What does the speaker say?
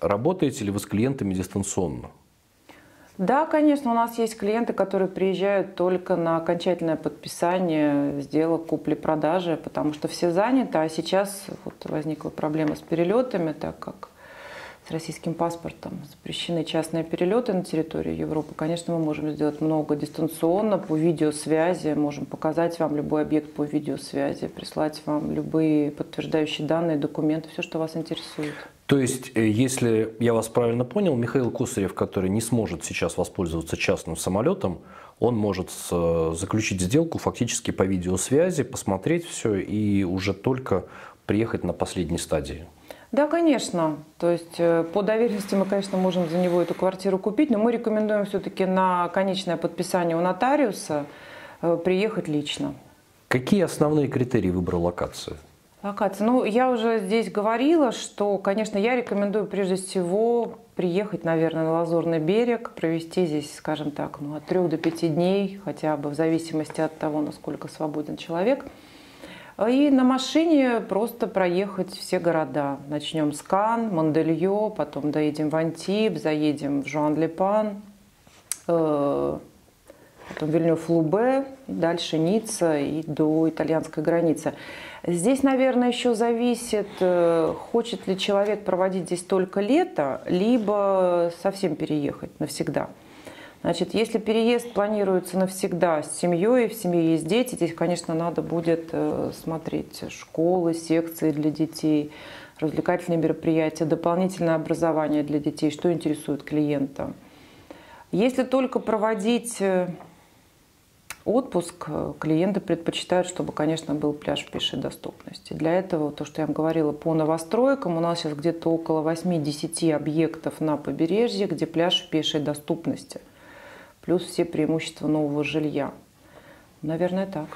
Работаете ли вы с клиентами дистанционно? Да, конечно, у нас есть клиенты, которые приезжают только на окончательное подписание сделок купли-продажи, потому что все заняты, а сейчас вот возникла проблема с перелетами, так как с российским паспортом запрещены частные перелеты на территорию Европы. Конечно, мы можем сделать много дистанционно, по видеосвязи, можем показать вам любой объект по видеосвязи, прислать вам любые подтверждающие данные, документы, все, что вас интересует. То есть, э, если я вас правильно понял, Михаил Кусарев, который не сможет сейчас воспользоваться частным самолетом, он может заключить сделку фактически по видеосвязи, посмотреть все и уже только приехать на последней стадии. Да, конечно. То есть э, по доверенности мы, конечно, можем за него эту квартиру купить, но мы рекомендуем все-таки на конечное подписание у нотариуса э, приехать лично. Какие основные критерии выбора локации? Локация. Ну, я уже здесь говорила, что, конечно, я рекомендую прежде всего приехать, наверное, на Лазурный берег, провести здесь, скажем так, ну, от трех до пяти дней, хотя бы в зависимости от того, насколько свободен человек. И на машине просто проехать все города. Начнем с Кан, Мандельё, потом доедем в Антиб, заедем в Жуан-Лепан, э, потом Вильнюф-Лубе, дальше Ницца и до итальянской границы. Здесь, наверное, еще зависит, э, хочет ли человек проводить здесь только лето, либо совсем переехать навсегда. Значит, если переезд планируется навсегда с семьей, в семье есть дети, здесь, конечно, надо будет э, смотреть школы, секции для детей, развлекательные мероприятия, дополнительное образование для детей, что интересует клиента. Если только проводить э, отпуск, э, клиенты предпочитают, чтобы, конечно, был пляж в пешей доступности. Для этого, то, что я вам говорила, по новостройкам у нас сейчас где-то около 8-10 объектов на побережье, где пляж в пешей доступности. Плюс все преимущества нового жилья. Наверное, так.